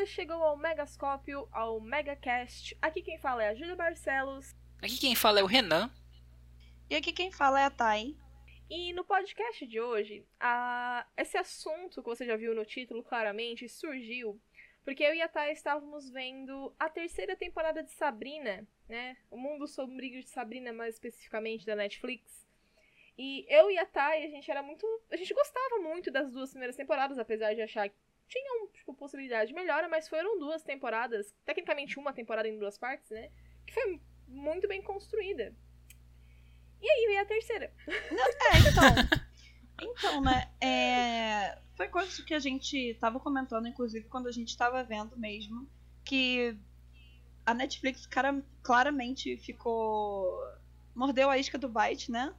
Você chegou ao Megascópio, ao Megacast. Aqui quem fala é a Júlia Barcelos. Aqui quem fala é o Renan. E aqui quem fala é a Thay. E no podcast de hoje, a... esse assunto que você já viu no título claramente surgiu porque eu e a Thay estávamos vendo a terceira temporada de Sabrina, né? O Mundo Sombrio de Sabrina, mais especificamente da Netflix. E eu e a Thay, a gente era muito. A gente gostava muito das duas primeiras temporadas, apesar de achar que tinham, tipo, possibilidade de melhora, mas foram duas temporadas, tecnicamente uma temporada em duas partes, né? Que foi muito bem construída. E aí veio a terceira. É, então. Então, né? É... Foi coisa que a gente tava comentando, inclusive, quando a gente tava vendo mesmo, que a Netflix cara, claramente ficou. mordeu a isca do Byte, né?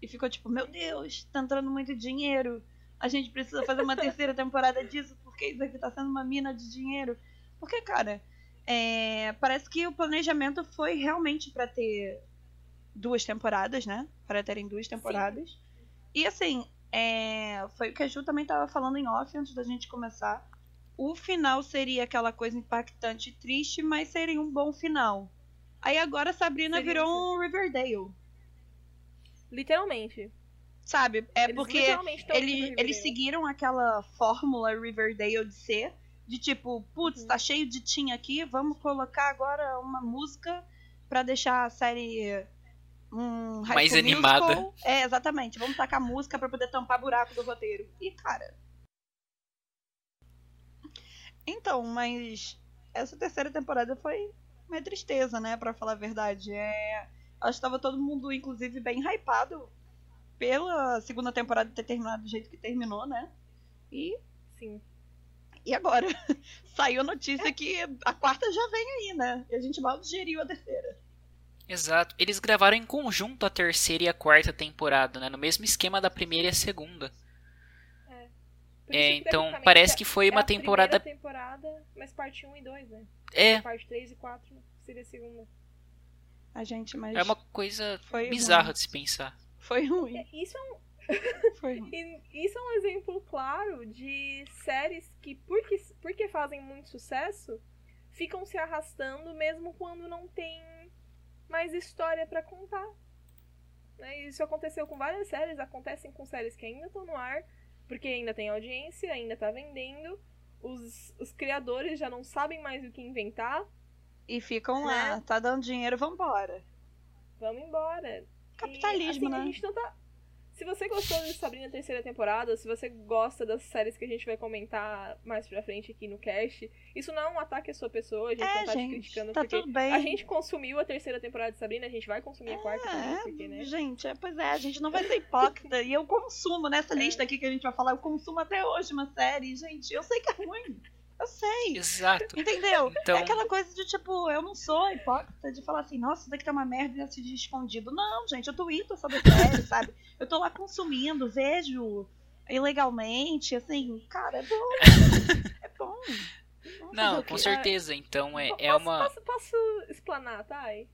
E ficou tipo, meu Deus, tá entrando muito dinheiro. A gente precisa fazer uma terceira temporada disso, porque isso aqui tá sendo uma mina de dinheiro. Porque, cara, é... parece que o planejamento foi realmente para ter duas temporadas, né? Para terem duas temporadas. Sim. E assim, é, foi o que a Ju também estava falando em off antes da gente começar. O final seria aquela coisa impactante e triste, mas seria um bom final. Aí agora Sabrina seria virou isso. um Riverdale. Literalmente. Sabe? É eles porque ele, eles seguiram aquela fórmula Riverdale de ser. De tipo, putz, uhum. tá cheio de tinha aqui, vamos colocar agora uma música para deixar a série um mais animada. Musical. É, exatamente. Vamos tacar música para poder tampar buraco do roteiro. E, cara. Então, mas essa terceira temporada foi uma tristeza, né, para falar a verdade. É, acho que estava todo mundo inclusive bem hypado pela segunda temporada ter terminado do jeito que terminou, né? E sim. E agora? Saiu a notícia é. que a quarta já vem aí, né? E a gente mal digeriu a terceira. Exato. Eles gravaram em conjunto a terceira e a quarta temporada, né? No mesmo esquema da primeira e a segunda. É. é então parece que foi é uma temporada. temporada, mas parte 1 e 2, né? É. Parte 3 e 4 seria a segunda. A gente, mas. É uma coisa bizarra ruim. de se pensar. Foi ruim. Isso é um. Foi ruim. Isso é um exemplo claro de séries que, porque, porque fazem muito sucesso, ficam se arrastando mesmo quando não tem mais história para contar. Né? Isso aconteceu com várias séries, acontecem com séries que ainda estão no ar, porque ainda tem audiência, ainda tá vendendo, os, os criadores já não sabem mais o que inventar. E ficam né? lá, tá dando dinheiro, vambora. Vamos embora. Capitalismo, e, assim, né? A gente não tá, se você gostou de Sabrina terceira temporada, se você gosta das séries que a gente vai comentar mais pra frente aqui no cast, isso não é um ataque à sua pessoa, a gente é, não tá gente, te criticando tá porque tudo bem. a gente consumiu a terceira temporada de Sabrina, a gente vai consumir a quarta é, também, porque, né? Gente, é, pois é, a gente não vai ser hipócrita. e eu consumo nessa é. lista aqui que a gente vai falar, eu consumo até hoje uma série, gente, eu sei que é ruim. Eu sei. Exato. Entendeu? Então... É aquela coisa de tipo, eu não sou hipócrita de falar assim, nossa, isso daqui tá uma merda e assistir escondido. Não, gente, eu tweeto sobre série, sabe? Eu tô lá consumindo, vejo ilegalmente, assim, cara, é bom. é bom. Não, com certeza. Então é, é uma. Posso, posso explanar, Thay?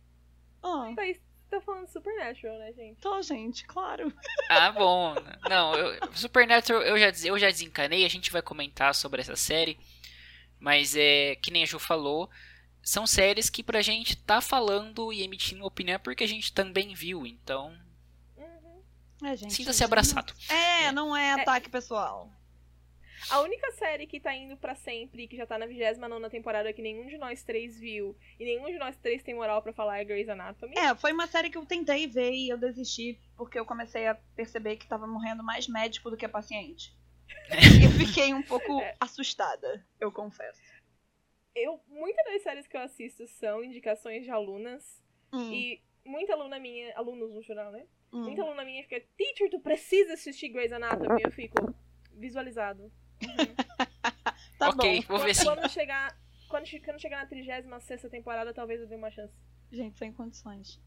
Oh. Tá, tá falando Supernatural, né, gente? Tô, gente, claro. Ah, bom. Não, eu, Supernatural eu já, eu já desencanei, a gente vai comentar sobre essa série. Mas é que nem a Ju falou, são séries que pra gente tá falando e emitindo opinião porque a gente também viu, então. Uhum. É, Sinta-se abraçado. É, é, não é ataque é. pessoal. A única série que tá indo para sempre, que já tá na 29 temporada, que nenhum de nós três viu, e nenhum de nós três tem moral para falar, é Grey's Anatomy. É, foi uma série que eu tentei ver e eu desisti, porque eu comecei a perceber que tava morrendo mais médico do que paciente. Eu fiquei um pouco é. assustada, eu confesso. Eu, muitas das séries que eu assisto são indicações de alunas. Hum. E muita aluna minha, alunos no geral, né? Hum. Muita aluna minha fica, teacher, tu precisa assistir Grey's Anatomy. Eu fico, visualizado. Uhum. tá ok, bom. vou ver sim. Quando chegar, quando, quando chegar na 36 temporada, talvez eu dê uma chance. Gente, sem condições.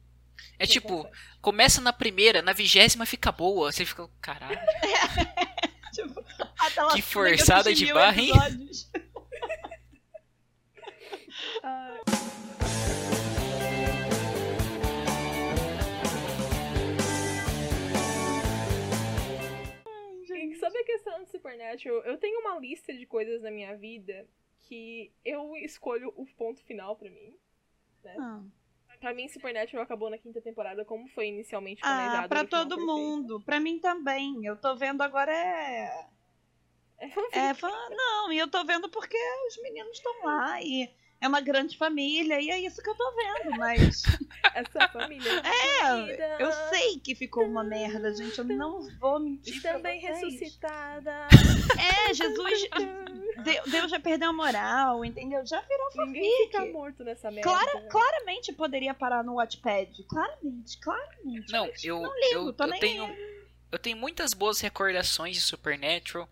É sem tipo, condições. começa na primeira, na vigésima fica boa. Você fica, caralho. tipo, que forçada de barra, hein? sobre a questão de Supernatural, eu tenho uma lista de coisas na minha vida que eu escolho o ponto final pra mim. Né? Ah. Pra mim, Supernatural acabou na quinta temporada como foi inicialmente planejado. Ah, pra todo mundo. Pra mim também. Eu tô vendo agora é. É fanfic. É, não, e eu tô vendo porque os meninos estão lá e é uma grande família e é isso que eu tô vendo, mas Essa família. é, eu sei que ficou uma merda, gente, eu não vou mentir Também ressuscitada. É, Jesus, Deus, já perdeu a moral, entendeu? Já virou Ninguém fanfic. fica morto nessa merda. Clara, claramente poderia parar no Watchpad, claramente, claramente. Não, eu, não ligo, eu, tô eu nem tenho aí. eu tenho muitas boas recordações de Supernatural.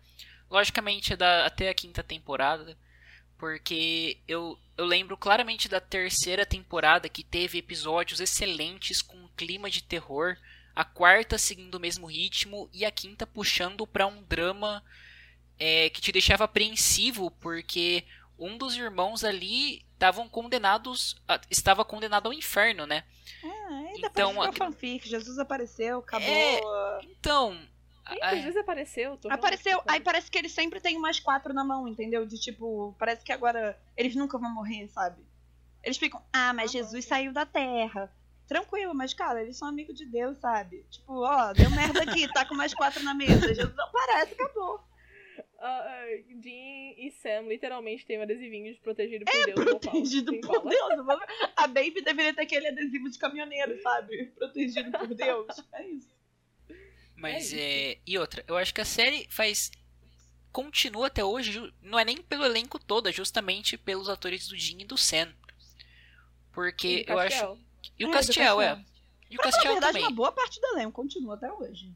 Logicamente da, até a quinta temporada, porque eu, eu lembro claramente da terceira temporada que teve episódios excelentes com um clima de terror, a quarta seguindo o mesmo ritmo e a quinta puxando pra um drama é, que te deixava apreensivo porque um dos irmãos ali estavam condenados a- estava condenado ao inferno, né? É, e depois Então, ficou aqui- fanfic, Jesus apareceu, acabou. É, Então, Ih, a- às vezes apareceu. Tô Apareceu, aí parece que eles sempre têm mais quatro na mão, entendeu? De tipo, parece que agora eles nunca vão morrer, sabe? Eles ficam, ah, mas Ah, Jesus saiu da terra. Tranquilo, mas cara, eles são amigos de Deus, sabe? Tipo, ó, deu merda aqui, tá com mais quatro na mesa. Jesus não parece, acabou. Ah, Jean e Sam literalmente têm um adesivinho de protegido por Deus. É, Protegido Sem por. Deus. A Baby deveria ter aquele adesivo de caminhoneiro, sabe? Protegido por Deus. É isso. Mas É é, E outra, eu acho que a série faz. Continua até hoje, não é nem pelo elenco todo, é justamente pelos atores do Jim e do Sam. Porque E eu Castiel. acho. E o É, do Castiel, é. Castiel. E o na Castiel verdade, também. uma boa parte do elenco continua até hoje.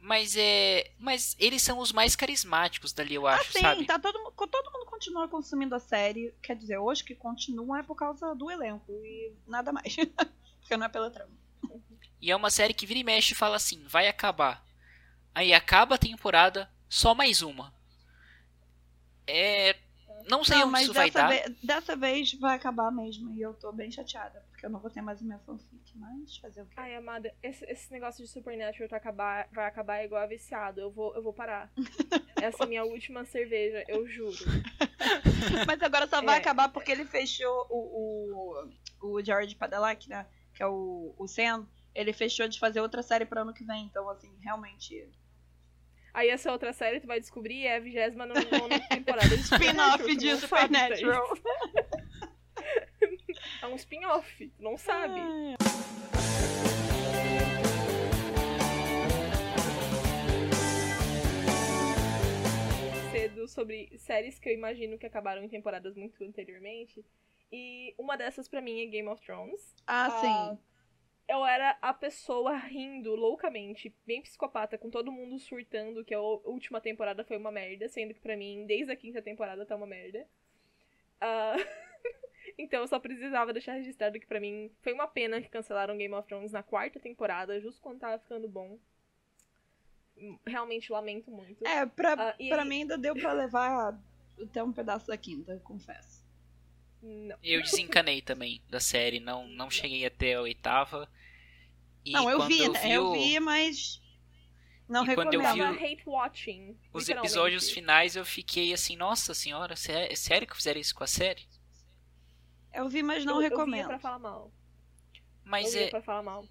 Mas é. Mas eles são os mais carismáticos dali, eu acho, Sim, sabe? tá todo, todo mundo continua consumindo a série. Quer dizer, hoje que continua é por causa do elenco e nada mais. Porque não é pela trama. E é uma série que vira e mexe e fala assim, vai acabar. Aí acaba a temporada, só mais uma. É. Não sei Não, onde mas isso vai dessa, dar. ve- dessa vez vai acabar mesmo. E eu tô bem chateada. Porque eu não vou ter mais a minha fanfic. Mas fazer o quê? Ai, amada, esse, esse negócio de Supernatural tá acabar, vai acabar igual a viciado. Eu vou, eu vou parar. Essa é a minha última cerveja, eu juro. Mas agora só vai É. acabar porque ele fechou o, o, o George Padalecki, né? Que é o, o Sam. Ele fechou de fazer outra série pro ano que vem. Então, assim, realmente. Aí essa outra série tu vai descobrir é a 29 temporada de Spin-off de daí. Supernatural. É um spin-off, não sabe. cedo sobre séries que eu imagino que acabaram em temporadas muito anteriormente. E uma dessas pra mim é Game of Thrones. Ah, Ah, sim. Eu era a pessoa rindo loucamente, bem psicopata, com todo mundo surtando que a última temporada foi uma merda, sendo que pra mim, desde a quinta temporada tá uma merda. Ah, então eu só precisava deixar registrado que pra mim foi uma pena que cancelaram Game of Thrones na quarta temporada, justo quando tava ficando bom. Realmente lamento muito. É, pra, e pra aí- mim ainda deu pra levar até um pedaço da quinta, eu confesso. Não. Eu desencanei também da série, não, não cheguei até a oitava. E não, eu vi, eu né? vi, Eu vi, mas. Não E quando eu recomendo. vi o- os episódios finais, eu fiquei assim, nossa senhora, é sério que fizeram isso com a série? Eu vi, mas não eu, Eu recomendo. via pra falar mal. Mas eu é, pra falar mal.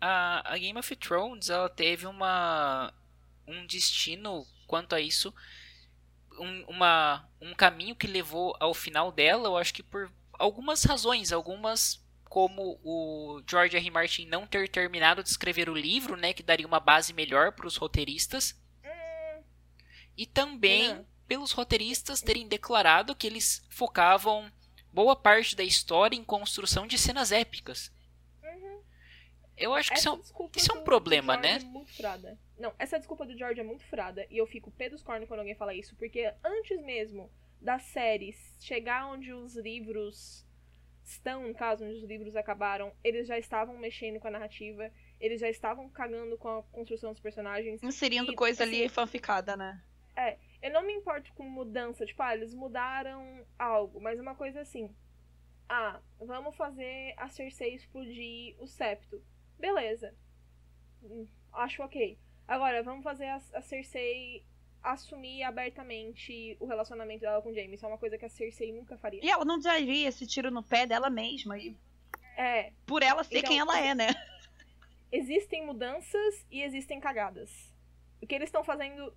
a, a Game of Thrones, ela teve uma um destino quanto a isso, um, uma, um caminho que levou ao final dela, eu acho que por algumas razões, algumas como o George R. R. Martin não ter terminado de escrever o livro, né, que daria uma base melhor para os roteiristas, Hum, e também Não. pelos roteiristas terem declarado que eles focavam boa parte da história em construção de cenas épicas. uhum. Eu acho que isso é um- isso é um do- problema, né? É muito frada. Não, essa desculpa do George é muito frada. E eu fico pé dos cornos quando alguém fala isso. Porque antes mesmo das séries chegar onde os livros estão, no caso, onde os livros acabaram, eles já estavam mexendo com a narrativa. Eles já estavam cagando com a construção dos personagens. Inserindo E, coisa assim, ali fanficada, né? Eu não me importo com mudança, tipo, ah, eles mudaram algo, mas uma coisa assim. Ah, vamos fazer a Cersei explodir o septo. Beleza. Hum, Acho ok. Agora, vamos fazer a, a Cersei assumir abertamente o relacionamento dela com o Jaime. Isso é uma coisa que a Cersei nunca faria. E ela não daria esse tiro no pé dela mesma. E É, por ela ser Então, quem ela é, né? existem mudanças e existem cagadas. O que eles estão fazendo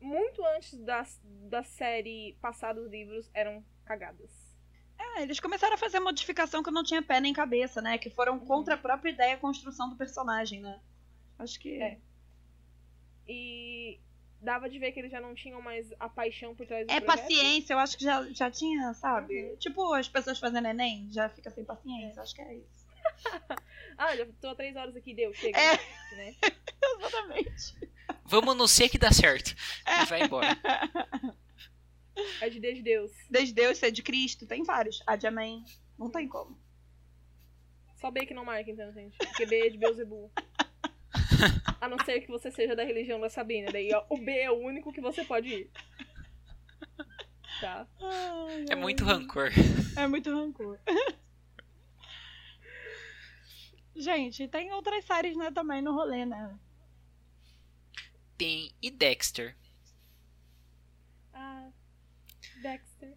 muito antes da, da série passar dos livros eram cagadas. É, eles começaram a fazer modificação que não tinha pé nem cabeça, né? Que foram contra a própria ideia e construção do personagem, né? Acho que. É. E dava de ver que eles já não tinham mais a paixão por trás do É projeto. paciência, eu acho que já, já tinha, sabe? Uhum. Tipo, as pessoas fazendo Enem, já fica sem paciência, acho que é isso. Ah, já tô há três horas aqui, deu, chega. É. Né? Exatamente. Vamos no ser que dá certo. E vai embora. É de Deus de Deus. Desde Deus, ser de Cristo, tem vários. A de Amém, não tem como. Só B que não marca, então, gente. Porque B é de Beuzebu. A não ser que você seja da religião da Sabina. Daí, ó, o B é o único que você pode ir. Tá? É muito rancor. É muito rancor. Gente, tem outras séries, né, também no rolê, né? Tem e Dexter. Ah, Dexter.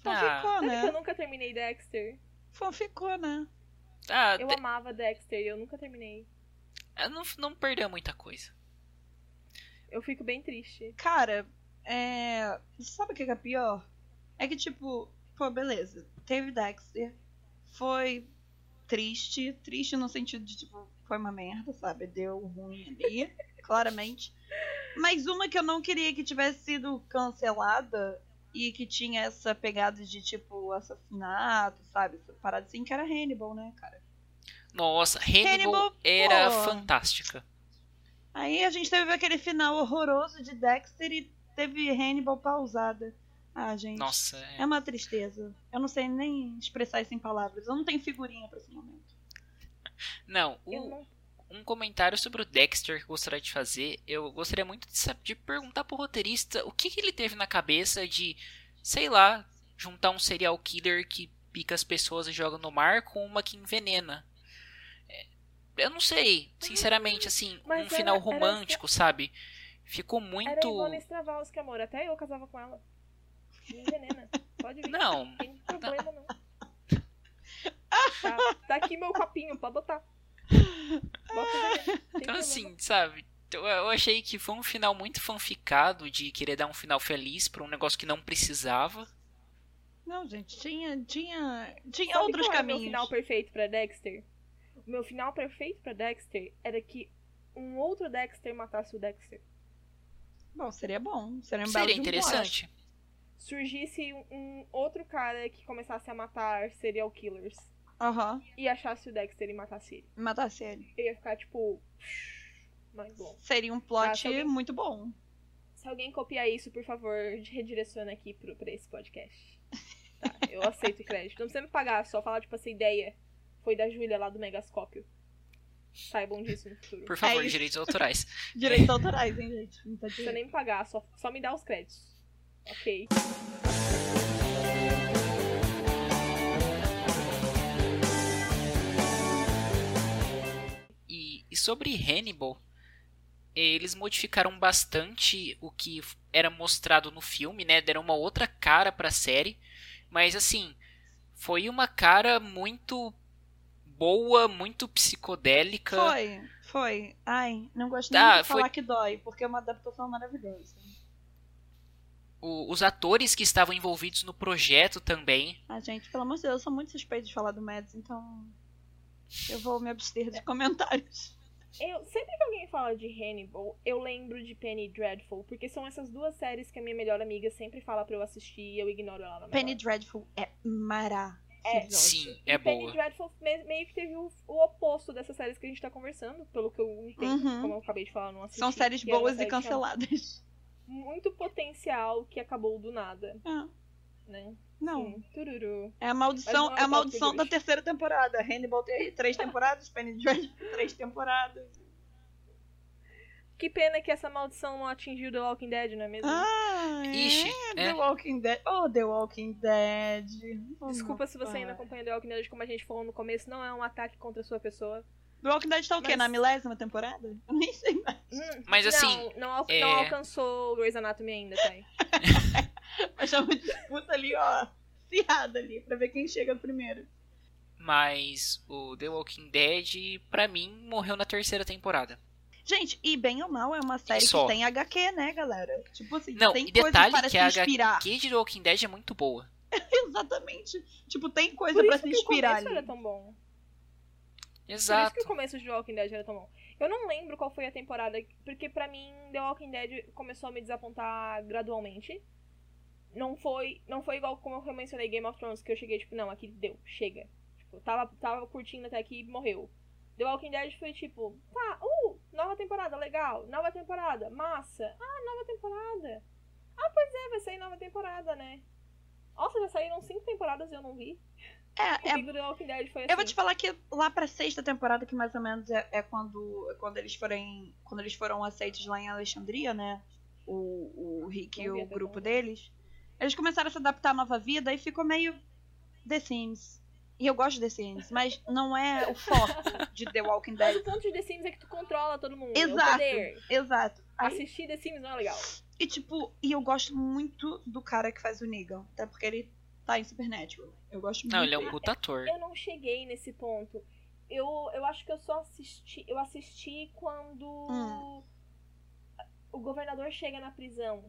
Então Ah. ficou, Sabe que eu né? nunca terminei Dexter? Então ficou, né? Ah, Eu De- amava Dexter e eu nunca terminei. Não, não perdeu muita coisa. Eu fico bem triste. Cara, é. Sabe o que é pior? É que, tipo, pô, beleza. Teve Dexter. Foi triste. Triste no sentido de, tipo, foi uma merda, sabe? Deu ruim ali, claramente. Mas uma que eu não queria que tivesse sido cancelada e que tinha essa pegada de, tipo, assassinato, sabe? Parada assim, que era Hannibal, né, cara? Nossa, Hannibal, Hannibal, era pô. fantástica. Aí a gente teve aquele final horroroso de Dexter e teve Hannibal pausada. Ah, gente. Nossa, é- É uma tristeza. Eu não sei nem expressar isso em palavras. Eu não tenho figurinha pra esse momento. Não, o- não. um comentário sobre o Dexter que eu gostaria de fazer. Eu gostaria muito de, sab- de perguntar pro roteirista o que, que ele teve na cabeça de, sei lá, juntar um serial killer que pica as pessoas e joga no mar com uma que envenena. É, eu não sei, sinceramente, assim, Mas um final era- era romântico, sabe? Ficou Era a muito. Ivone Stravalski, amor. Até eu casava com ela. Me envenena. Pode vir. Não, Não tem problema, não. Tá, tá aqui meu copinho, pode botar. Bota o sem Então, assim, sabe? Eu achei que foi um final muito fanficado de querer dar um final feliz pra um negócio que não precisava. Não, gente, tinha, tinha, tinha Sabe outros qual era o meu caminhos. final perfeito pra Dexter? O meu final perfeito pra Dexter era que um outro Dexter matasse o Dexter. Bom, seria bom. Seria um Seria interessante. Surgisse um, outro cara que começasse a matar serial killers. Aham. e achasse o Dexter e matasse ele. Matasse ele. Eu ia ficar tipo. Mas bom. Seria um Ah, plot se alguém- muito bom. Se alguém copiar isso, por favor, redireciona aqui pro, pra esse podcast. Tá, eu aceito o crédito. Não precisa me pagar, só falar, tipo, essa ideia foi da Júlia lá do Megascópio. Saibam disso no futuro. Por favor, É direitos autorais. Direitos autorais, hein, gente? Não tá precisa nem me pagar, só, só me dá os créditos. Ok. E, e sobre Hannibal, eles modificaram bastante o que era mostrado no filme, né? Deram uma outra cara pra série. Mas assim, foi uma cara muito boa, muito psicodélica. Foi, foi. Ai, não gosto nem Ah, de falar foi- que dói, porque é uma adaptação maravilhosa. O- os atores que estavam envolvidos no projeto também. Ah, gente, pelo amor de Deus, eu sou muito suspeita de falar do Mads, então eu vou me abster de comentários. Eu, sempre que alguém fala de Hannibal, eu lembro de Penny Dreadful, porque são essas duas séries que a minha melhor amiga sempre fala pra eu assistir e eu ignoro ela na Penny. Dreadful é maravilhosa. Sim, é E Penny boa. Dreadful me- meio que teve o, o oposto dessas séries que a gente tá conversando, pelo que eu entendo, Uhum. como eu acabei de falar, não assisti. São séries boas e série tinha canceladas. Muito potencial que acabou do nada, Ah, né? não. Tururu. É a maldição, não é é a maldição da terceira temporada. Hannibal tem três temporadas, Penny Dreadful três temporadas. Que pena que essa maldição não atingiu The Walking Dead, não é mesmo? Ah, Ixi, é, né? The Walking Dead. Oh, The Walking Dead. Oh, Desculpa se você pai. ainda acompanha The Walking Dead, como a gente falou no começo, não é um ataque contra a sua pessoa. The Walking Dead tá o quê? Mas- Na milésima temporada? Eu nem sei mais. Hum, Mas, assim, Não, não, al- é- não alcançou o Grey's Anatomy ainda, Thay. Mas é uma disputa ali, ó. Acirrada ali, pra ver quem chega primeiro. Mas o The Walking Dead, pra mim, morreu na terceira temporada. Gente, e bem ou mal, é uma série só. que tem HQ, né, galera? Tipo assim, Não, tem e coisa detalhe para que se a inspirar. HQ de The Walking Dead é muito boa. Exatamente. Tipo, tem coisa isso se que o inspirar começo ali. era tão bom. Por isso Exato. que o começo de The Walking Dead era tão bom. Eu não lembro qual foi a temporada, porque pra mim The Walking Dead começou a me desapontar gradualmente. Não foi, não foi igual como eu mencionei Game of Thrones, que eu cheguei, tipo, não, aqui deu, chega. Tipo, tava, tava curtindo até aqui e morreu. The Walking Dead foi tipo, tá, nova temporada, legal, nova temporada, massa. Ah, nova temporada. Ah, pois é, vai sair nova temporada, né? Nossa, já saíram cinco temporadas e eu não vi. É, é Comigo The Walking Dead foi assim. Eu vou te falar que lá pra sexta temporada, que mais ou menos é, é quando, é quando eles forem. Quando eles foram aceitos lá em Alexandria, né? O, o Rick e o grupo deles. Eles começaram a se adaptar à nova vida e ficou meio The Sims. E eu gosto de The Sims, mas não é o foco de The Walking Mas Dead. o ponto de The Sims é que tu controla todo mundo. É Exato. poder. Exato. Aí- Assistir The Sims não é legal. e tipo, e eu gosto muito do cara que faz o Negan. Até porque ele tá em Supernatural. Eu gosto muito. Não, ele é um puta ator. Eu não cheguei nesse ponto. Eu, eu acho que eu só assisti. Eu assisti quando Hum. o governador chega na prisão.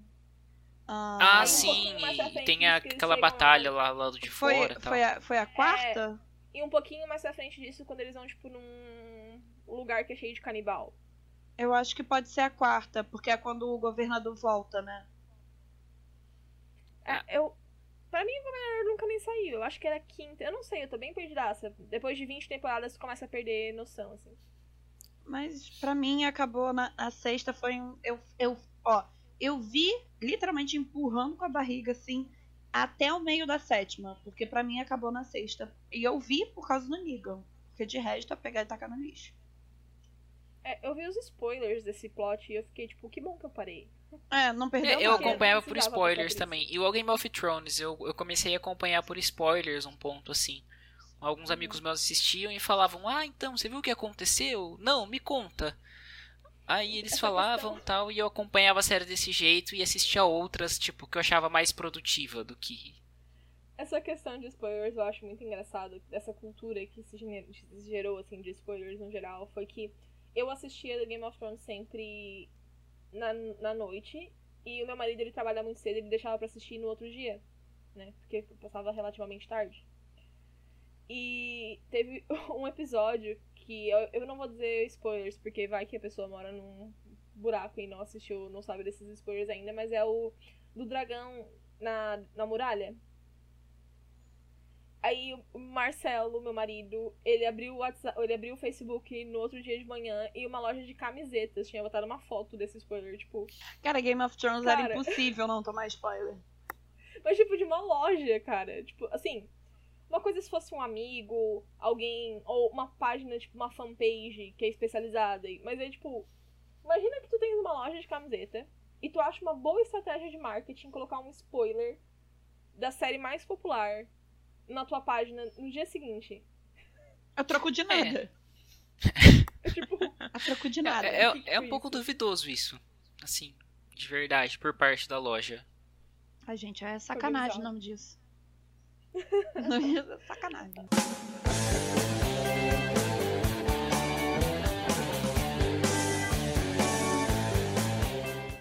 Ah, um sim. pra E frente tem a- aquela batalha lá. lá, do de Foi, fora e tal. foi, a, foi a quarta? E um pouquinho mais pra frente disso, quando eles vão, tipo, num lugar que é cheio de canibal. Eu acho que pode ser a quarta, porque é quando o governador volta, né? É, eu. Pra mim, o governador nunca nem saiu. Eu acho que era quinta. Eu não sei, eu tô bem perdidaça. Depois de 20 temporadas, tu começa a perder noção, assim. Mas pra mim acabou na a sexta foi um eu eu ó, eu vi literalmente empurrando com a barriga assim até o meio da sétima, porque pra mim acabou na sexta. E eu vi por causa do Negan, porque de resto é pegar e tacar no lixo. É, eu vi os spoilers desse plot e eu fiquei, tipo, que bom que eu parei. É, não perdeu É, eu acompanhava por spoilers também. E o Game of Thrones, eu, eu comecei a acompanhar por spoilers um ponto assim. Alguns Uhum. amigos meus assistiam e falavam: Ah, então, você viu o que aconteceu? Não, me conta. Aí eles falavam tal, e eu acompanhava a série desse jeito e assistia outras, tipo, que eu achava mais produtiva do que. Essa questão de spoilers eu acho muito engraçado. Dessa cultura que se gerou, assim, de spoilers no geral. Foi que eu assistia Game of Thrones sempre na, na noite. E o meu marido, ele trabalha muito cedo, ele deixava pra assistir no outro dia. Né? Porque passava relativamente tarde. E teve um episódio que eu, eu não vou dizer spoilers, porque vai que a pessoa mora num buraco e não assistiu, não sabe desses spoilers ainda, mas é o do dragão na, na muralha. Aí o Marcelo, meu marido, ele abriu o WhatsApp, ele abriu o Facebook no outro dia de manhã e uma loja de camisetas tinha botado uma foto desse spoiler, tipo, Cara, Game of Thrones era Cara. impossível não tomar spoiler. mas tipo de uma loja, cara, tipo, assim, uma coisa se fosse um amigo, alguém ou uma página, tipo uma fanpage que é especializada, mas é tipo, imagina que tu tens uma loja de camiseta e tu acha uma boa estratégia de marketing colocar um spoiler da série mais popular na tua página no dia seguinte. A troco de nada. É tipo, A troco de nada. É, é- é um foi pouco isso? duvidoso isso. Assim, de verdade, por parte da loja. Ai, gente, é sacanagem o nome disso. É sacanagem.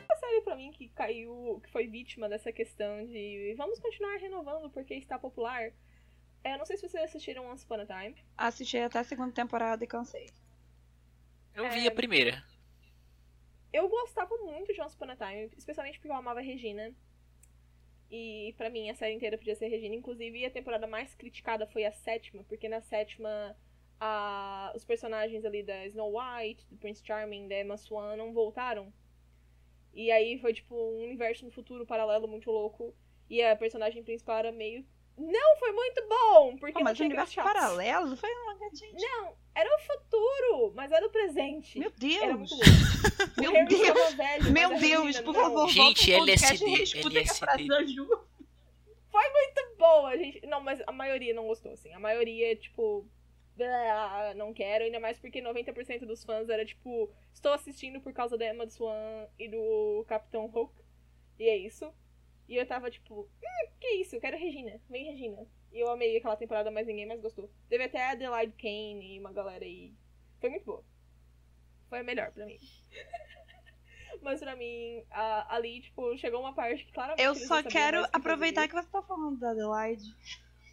a série pra mim que caiu, que foi vítima dessa questão de vamos continuar renovando porque está popular. É, eu não sei se vocês assistiram Once Upon a Time. Assisti até a segunda temporada e cansei. Eu É. vi a primeira. Eu gostava muito de Once Upon a Time, especialmente porque eu amava a Regina. E pra mim a série inteira podia ser Regina. Inclusive a temporada mais criticada foi a sétima, porque na sétima a... os personagens ali da Snow White, do Prince Charming, da Emma Swan não voltaram. E aí foi tipo um universo no futuro paralelo muito louco. E a personagem principal era meio. Não, foi muito bom! Porque não mas o universo chatos. paralelo foi uma gente. Não, era o futuro, mas era o presente. Meu Deus! muito. Meu Deus! velho, Meu Deus, por favor, Gente, volta LSD, e LSD. da Ju. boa, gente. Não, mas a maioria não gostou, assim. A maioria, tipo. blá, não quero, ainda mais porque 90% dos fãs era tipo, estou assistindo por causa da Emma Swan e do Capitão Hulk. E é isso. E eu tava tipo, hum, que isso? Eu quero Regina. Vem Regina. E eu amei aquela temporada, mas ninguém mais gostou. Teve até a Adelaide Kane e uma galera aí. Foi muito boa. Foi a melhor pra mim. mas pra mim, a, ali, tipo, chegou uma parte que claramente. Eu só quero o que aproveitar fazer. que você tá falando da Adelaide.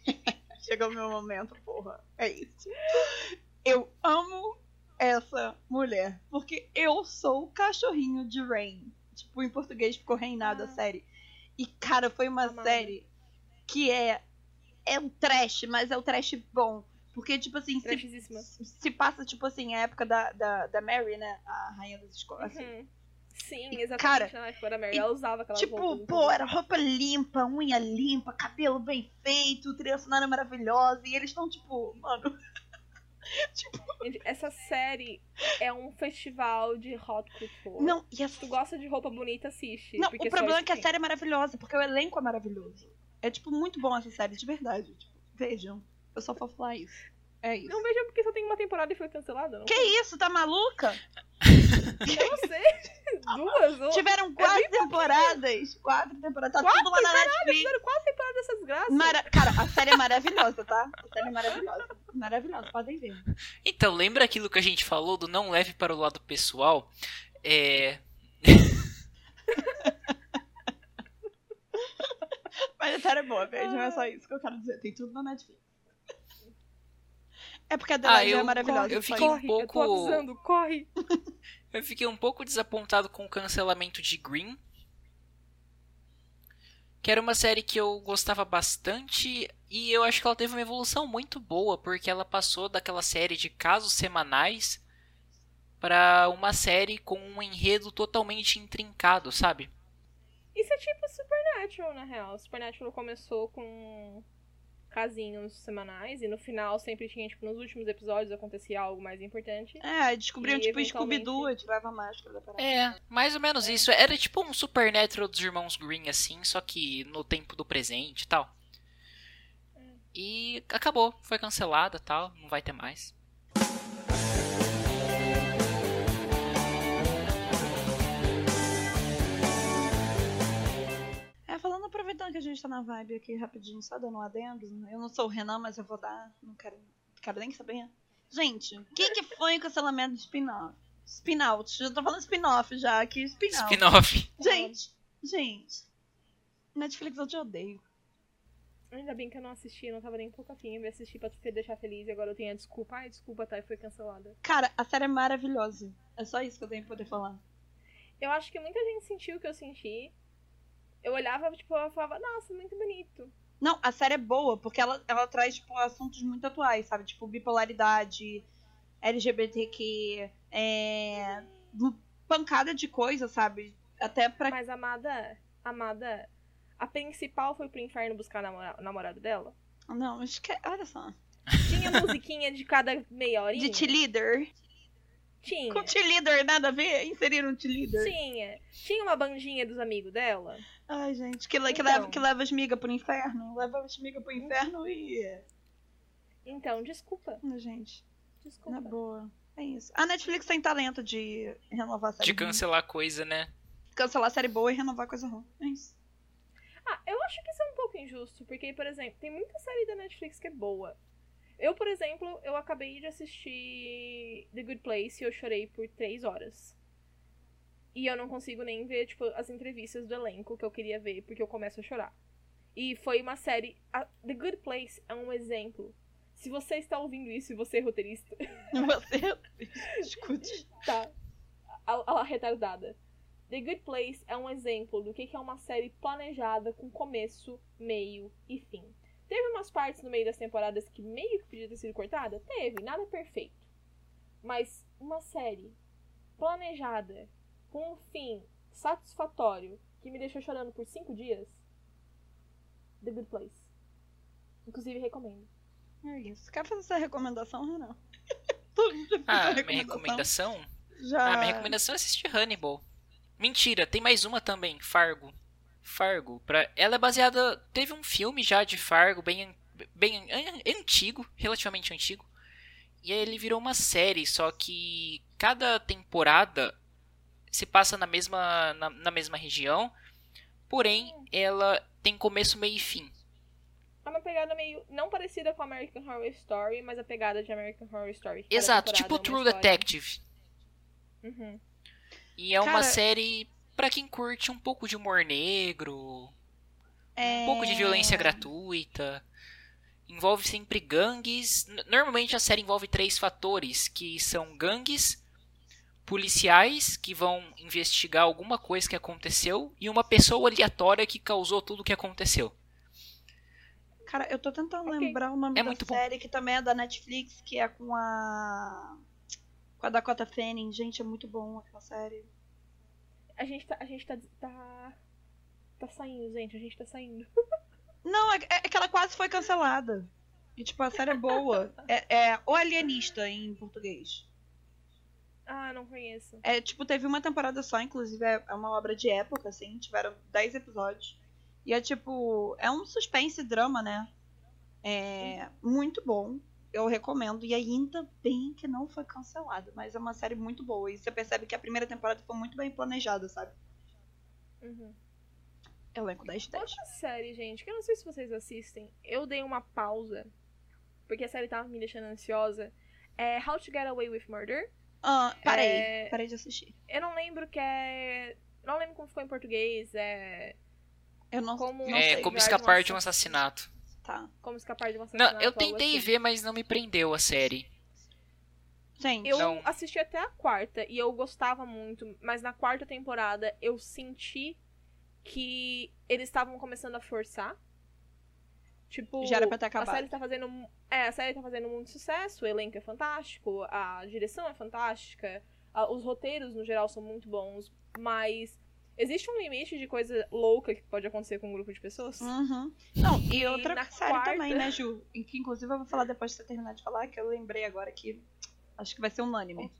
Chegou o meu momento, porra. É isso. Eu amo essa mulher. Porque eu sou o cachorrinho de Rain. Tipo, em português ficou reinado a Ah. série. E, cara, foi uma Amada. série que é. É um trash, mas é um trash bom. Porque, tipo assim, se, se passa, tipo assim, a época da, da, da Mary, né? A rainha das escolas. assim. Uhum. Sim, exatamente. cara, na época da Mary, e, ela usava aquela Tipo, pô, era roupa limpa, unha limpa, cabelo bem feito, trilha sonora maravilhosa. E eles estão, tipo, mano. Gente, Essa série é um festival de hot couture. Não, e Se essa. tu gosta de roupa bonita, assiste. Não, o problema é que a série é maravilhosa, porque o elenco é maravilhoso. É, tipo, muito bom essa série, de verdade. Tipo, vejam. Eu só vou falar isso. É isso. Não veja porque só tem uma temporada e foi cancelada, não? Que isso, tá maluca? Eu não sei. Duas ou... Tiveram quatro temporadas. Quatro temporadas. Tá Quatro tudo lá na Netflix. Fizeram quatro temporadas dessas graças. Mara- Cara, a série é maravilhosa, tá? A série é maravilhosa. Maravilhosa, podem ver. Então, lembra aquilo que a gente falou do não leve para o lado pessoal? É. Mas a série é boa, vejam. É só isso que eu quero dizer. Tem tudo na Netflix. É porque a Adelaide Ah, eu- é maravilhosa. eu só fiquei corre, um eu tô pouco- avisando, corre. Eu fiquei um pouco desapontado com o cancelamento de Green. Que era uma série que eu gostava bastante e eu acho que ela teve uma evolução muito boa, porque ela passou daquela série de casos semanais para uma série com um enredo totalmente intrincado, sabe? Isso é tipo Supernatural, na real. Supernatural começou com casinhos semanais e no final sempre tinha, tipo, nos últimos episódios acontecia algo mais importante. É, descobriram E, tipo eventualmente- Scooby-Doo, tirava a máscara da parada. É, mais ou menos isso. Era tipo um Supernatural dos irmãos Green, assim, só que no tempo do presente e tal. E acabou, foi cancelada tal, não vai ter mais. Falando, aproveitando que a gente tá na vibe aqui rapidinho, só dando um adendo. Eu não sou o Renan, mas eu vou dar. Não quero, quero nem saber. Gente, o que, que foi o cancelamento de spin-off? Spin-out. Já tô falando spin-off já aqui. Spin-out. Spin-off. Gente, gente. Netflix eu te odeio. Ainda bem que eu não assisti, eu não tava nem um pouco afim. Eu ia assistir pra te deixar feliz e agora eu tenho a desculpa. Ai, desculpa, tá, e foi cancelada. Cara, a série é maravilhosa. É só isso que eu tenho que poder falar. Eu acho que muita gente sentiu o que eu senti. Eu olhava, tipo, eu falava, nossa, muito bonito. Não, a série é boa, porque ela, ela traz, tipo, assuntos muito atuais, sabe? Tipo, bipolaridade, LGBTQ, é. pancada de coisa, sabe? Até pra. Mas Amada, Amada, a principal foi pro inferno buscar namora- o namorado dela? Não, esque... olha só. Tinha musiquinha de cada meia horinha? De T-Leader. Tinha. Com T-Leader, nada a ver? Inseriram T-Leader. Tinha. Tinha uma bandinha dos amigos dela? Ai, gente, que, le- que, Então. leva, que leva as migas pro inferno. Leva as migas pro inferno e. Então, desculpa. Gente, Desculpa. na boa. É isso. A Netflix tem talento de renovar a série. De ruim. cancelar coisa, né? Cancelar a série boa e renovar coisa ruim. É isso. Ah, eu acho que isso é um pouco injusto, porque, por exemplo, tem muita série da Netflix que é boa. Eu, por exemplo, eu acabei de assistir The Good Place e eu chorei por três horas. E eu não consigo nem ver, tipo, as entrevistas do elenco que eu queria ver, porque eu começo a chorar. E foi uma série. a- The Good Place é um exemplo. Se você está ouvindo isso e você é roteirista, Você. Escute. tá. A, a retardada. The Good Place é um exemplo do que que é uma série planejada com começo, meio e fim. Teve umas partes no meio das temporadas que meio que podia ter sido cortada? Teve, nada perfeito. Mas uma série planejada com um fim satisfatório que me deixou chorando por cinco dias. The Good Place. Inclusive recomendo. É isso. Quer fazer essa recomendação, Renan? Ah, essa minha recomendação? Já. Ah, minha recomendação é assistir Hannibal. Mentira, tem mais uma também, Fargo. Fargo. Pra... Ela é baseada. Teve um filme já de Fargo, bem, bem an- antigo, relativamente antigo. E aí ele virou uma série, só que cada temporada se passa na mesma, na, na mesma região, porém ela tem começo, meio e fim. É uma pegada meio. não parecida com American Horror Story, mas a pegada de American Horror Story. Cada Exato, tipo é uma True história. Detective. Uhum. E é uma Cara- série pra quem curte um pouco de humor negro, É... um pouco de violência gratuita. Envolve sempre gangues. Normalmente a série envolve três fatores, que são gangues, policiais que vão investigar alguma coisa que aconteceu e uma pessoa aleatória que causou tudo o que aconteceu. Cara, eu tô tentando Ok. lembrar o nome É da muito bom. série, que também é da Netflix, que é com a. Com a Dakota Fanning. Gente, é muito bom aquela série. A gente tá. A gente tá. tá. tá saindo, gente. A gente tá saindo. Não, é, é que ela quase foi cancelada. E, tipo, a série é boa. É, é O Alienista em português. Ah, não conheço. É, tipo, teve uma temporada só, inclusive é é uma obra de época, assim, tiveram 10 episódios. E é tipo, é um suspense drama, né? É muito bom. Eu recomendo. E ainda bem que não foi cancelado, mas é uma série muito boa. E você percebe que a primeira temporada foi muito bem planejada, sabe? Uhum. Elenco 10 de 10. Outra série, gente, que eu não sei se vocês assistem. Eu dei uma pausa. Porque a série tava me deixando ansiosa. É How to Get Away with Murder. Ah, parei. É- Parei de assistir. Eu não lembro que é. Não lembro como ficou em português. É. Eu não, Como- não é sei. como Guarda escapar de um assassinato. Tá. Como escapar de uma. Não, eu tentei assim. ver, mas não me prendeu a série. Gente, Eu Não. assisti até a quarta e eu gostava muito, mas na quarta temporada eu senti que eles estavam começando a forçar. Tipo, já era pra ter a acabado. série tá fazendo. É, a série tá fazendo muito sucesso, o elenco é fantástico, a direção é fantástica, a- os roteiros no geral são muito bons, mas existe um limite de coisa louca que pode acontecer com um grupo de pessoas. Uhum. Não, e E outra série quarta- também, né, Ju? E que inclusive eu vou falar depois de você terminar de falar, que eu lembrei agora que acho que vai ser unânime.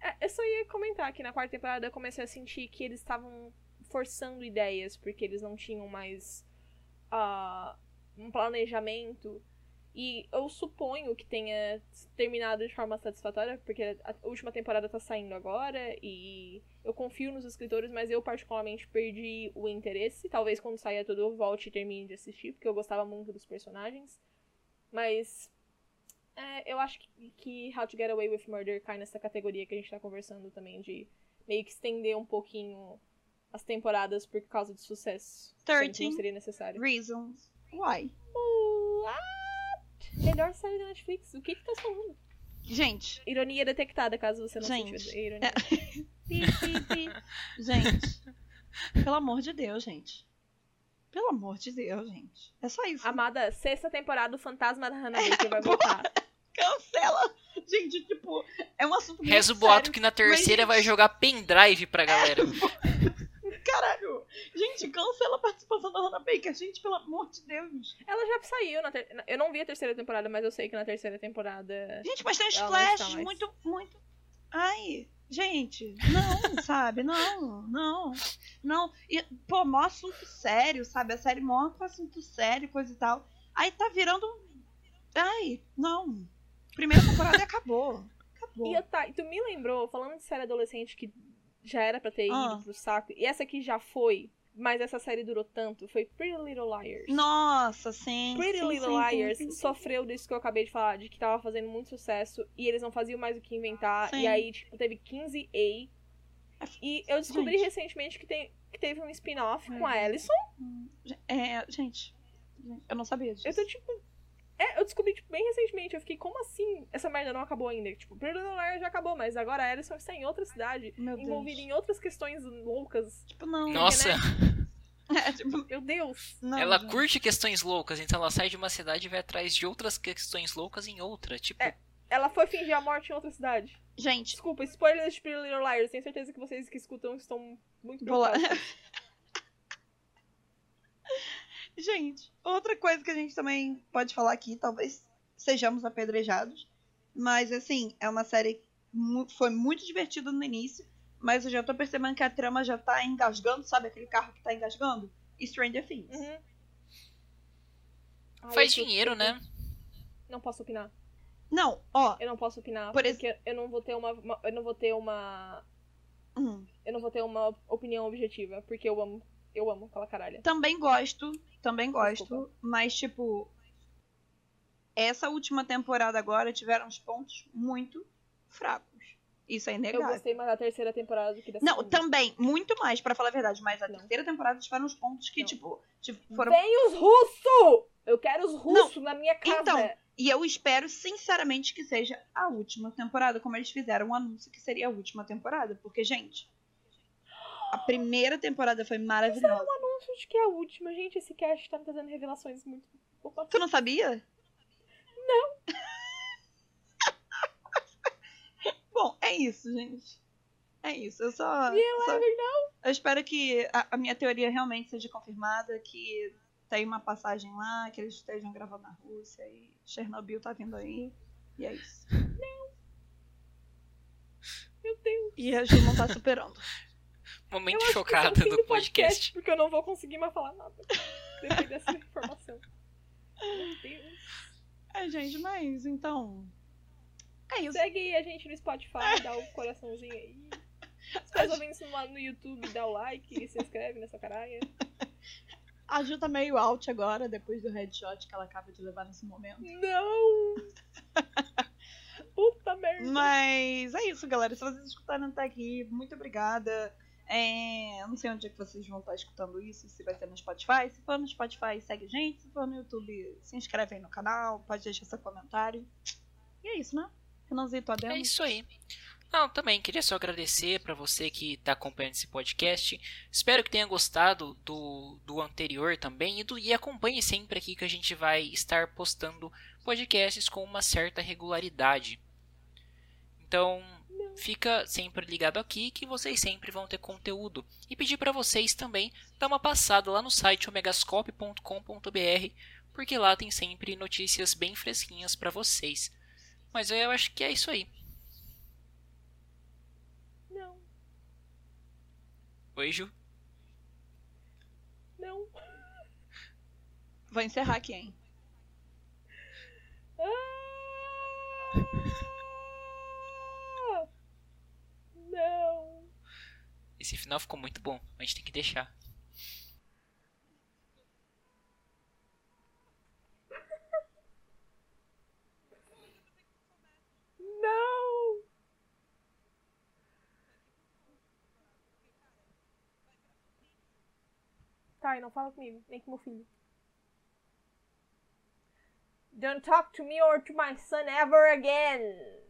É, eu só ia comentar que na quarta temporada eu comecei a sentir que eles estavam forçando ideias, porque eles não tinham mais ah, um planejamento. E eu suponho que tenha terminado de forma satisfatória, porque a última temporada tá saindo agora e eu confio nos escritores, mas eu particularmente perdi o interesse. Talvez quando saia tudo eu volte e termine de assistir, porque eu gostava muito dos personagens. Mas é, eu acho que, que How to Get Away with Murder cai nessa categoria que a gente tá conversando também, de meio que estender um pouquinho as temporadas por causa do sucesso. Sendo que não 13. seria necessário. Reasons. Why? What? Melhor série da Netflix. O que que tá falando? Gente, Ironia detectada, caso você não Gente, sentiu ironia. pi, pi, pi. gente. Pelo amor de Deus, gente. Pelo amor de Deus, gente. É só isso. Amada, sexta temporada, o fantasma da Hannah Baker vai voltar. Cancela. Gente, tipo, é um assunto muito Reza o boato sério. que na terceira gente- vai jogar pendrive pra galera. Caralho. Gente, cancela a participação da Hannah Baker. Gente, pelo amor de Deus. Ela já saiu na ter... Eu não vi a terceira temporada, mas eu sei que na terceira temporada. Gente, mas tem uns flashes mais. muito, muito. Ai, gente, não, sabe? Não, não, não. E, pô, mó assunto sério, sabe? A série mó com assunto sério, coisa e tal. Aí tá virando. Ai, não. Primeira temporada e acabou. Acabou. E tá, e tu me lembrou, falando de série adolescente que já era pra ter ido Ah. pro saco, e essa aqui já foi, mas essa série durou tanto, foi Pretty Little Liars. Nossa, sim. Pretty sim, Little sim, Liars sim, sofreu disso que eu acabei de falar, de que tava fazendo muito sucesso e eles não faziam mais o que inventar. E aí, tipo, teve 15A. E eu descobri Gente. recentemente que, tem, que teve um spin-off com a Uhum. Alison. É, gente, gente, eu não sabia disso. Eu tô tipo. É, eu descobri tipo, bem recentemente. Eu fiquei, como assim? Essa merda não acabou ainda. Tipo, Pretty Little Liars já acabou, mas agora a Alison está em outra cidade, Meu envolvida Deus. em outras questões loucas. Tipo, não. Nossa, É, tipo, Meu Deus! não, ela gente. curte questões loucas, então ela sai de uma cidade e vai atrás de outras questões loucas em outra. Tipo, É. Ela foi fingir a morte em outra cidade. Gente, Desculpa, spoilers de Pretty Little Liars. Tenho certeza que vocês que escutam estão muito preocupados. Gente, outra coisa que a gente também pode falar aqui, talvez sejamos apedrejados, mas assim, é uma série mu- foi muito divertida no início, mas eu já tô percebendo que a trama já tá engasgando, sabe aquele carro que tá engasgando? Stranger Things. Uhum. Ai, faz dinheiro, né? Não posso opinar. Não, ó. Eu não posso opinar, Por porque eu não vou ter uma, uma- Eu não vou ter uma. hum, Eu não vou ter uma opinião objetiva, porque eu amo. Eu amo aquela caralha. também gosto, também gosto, Desculpa. mas tipo. Essa última temporada agora tiveram uns pontos muito fracos. Isso é Eu inegável. gostei mais da terceira temporada do que da Não, segunda. também, muito mais, pra falar a verdade. Mas a Não. terceira temporada tiveram uns pontos que, tipo, tipo, foram. Vem os russos! Eu quero os russos na minha casa. Então, E eu espero, sinceramente, que seja a última temporada, como eles fizeram um anúncio que seria a última temporada. Porque, gente, a primeira temporada foi maravilhosa. Anúncio de que é a última. Gente, esse cast tá me trazendo revelações muito. Opa. Tu não sabia? Não. Bom, é isso, gente. É isso. Eu só. só- Eu espero que a, a minha teoria realmente seja confirmada, que tem uma passagem lá, que eles estejam gravando na Rússia e Chernobyl tá vindo aí. E é isso. Meu Deus. E a Ju não tá superando. Momento chocada é do do podcast. Porque eu não vou conseguir mais falar nada. Depois dessa informação. Meu Deus. É, gente, mas então. É isso. Segue aí a gente no Spotify, dá o coraçãozinho aí. Se tá ouvindo isso no, no YouTube, dá o like, se inscreve nessa caralho. A Ju tá meio out agora, depois do headshot que ela acaba de levar nesse momento. Não! Puta merda. Mas é isso, galera. Se vocês escutaram até aqui, muito obrigada. É, eu não sei onde é que vocês vão estar escutando isso, se vai ser no Spotify. Se for no Spotify, segue a gente. Se for no YouTube, se inscreve aí no canal, pode deixar seu comentário. E é isso, né? Renanzito, É adendo. isso aí. Não, também queria só agradecer pra você que tá acompanhando esse podcast. Espero que tenha gostado do, do anterior também e, do, e acompanhe sempre aqui que a gente vai estar postando podcasts com uma certa regularidade. Então, fica sempre ligado aqui que vocês sempre vão ter conteúdo. E pedir pra vocês também dar uma passada lá no site omegascope.com.br, porque lá tem sempre notícias bem fresquinhas pra vocês. Mas eu acho que é isso aí. Não, Oi, Ju. não. Vou encerrar aqui, hein? Ah! Não. Esse final ficou muito bom. A gente tem que deixar. Não. Tá, e não fala comigo, nem com meu filho. Don't talk to me or to my son ever again.